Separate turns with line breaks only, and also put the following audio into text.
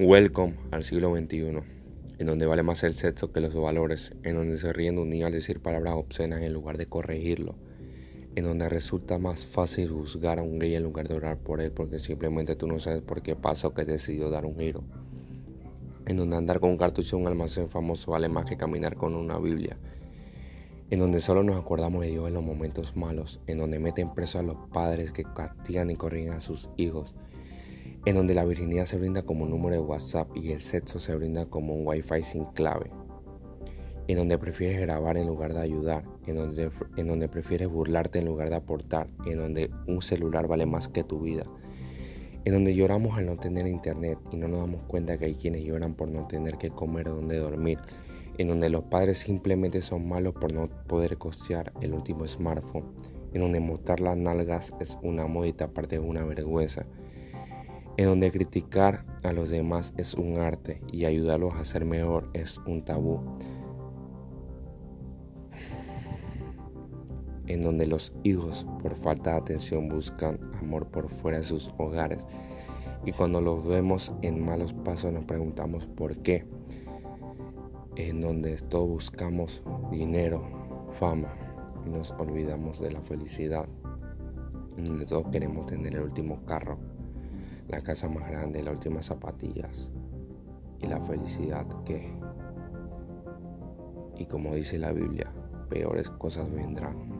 Welcome al siglo XXI, en donde vale más el sexo que los valores, en donde se ríen de un niño al decir palabras obscenas en lugar de corregirlo, en donde resulta más fácil juzgar a un gay en lugar de orar por él porque simplemente tú no sabes por qué pasa o que decidió dar un giro, en donde andar con un cartucho en un almacén famoso vale más que caminar con una Biblia, en donde solo nos acordamos de Dios en los momentos malos, en donde meten preso a los padres que castigan y corrigen a sus hijos, en donde la virginidad se brinda como un número de WhatsApp y el sexo se brinda como un Wi-Fi sin clave, en donde prefieres grabar en lugar de ayudar, en donde, en donde prefieres burlarte en lugar de aportar, en donde un celular vale más que tu vida, en donde lloramos al no tener internet y no nos damos cuenta que hay quienes lloran por no tener que comer o donde dormir, en donde los padres simplemente son malos por no poder costear el último smartphone, en donde mostrar las nalgas es una moda y aparte es una vergüenza, en donde criticar a los demás es un arte y ayudarlos a ser mejor es un tabú, en donde los hijos por falta de atención buscan amor por fuera de sus hogares. Y cuando los vemos en malos pasos nos preguntamos por qué, en donde todos buscamos dinero, fama y nos olvidamos de la felicidad, en donde todos queremos tener el último carro la casa más grande, las últimas zapatillas y la felicidad que, y como dice la Biblia, peores cosas vendrán.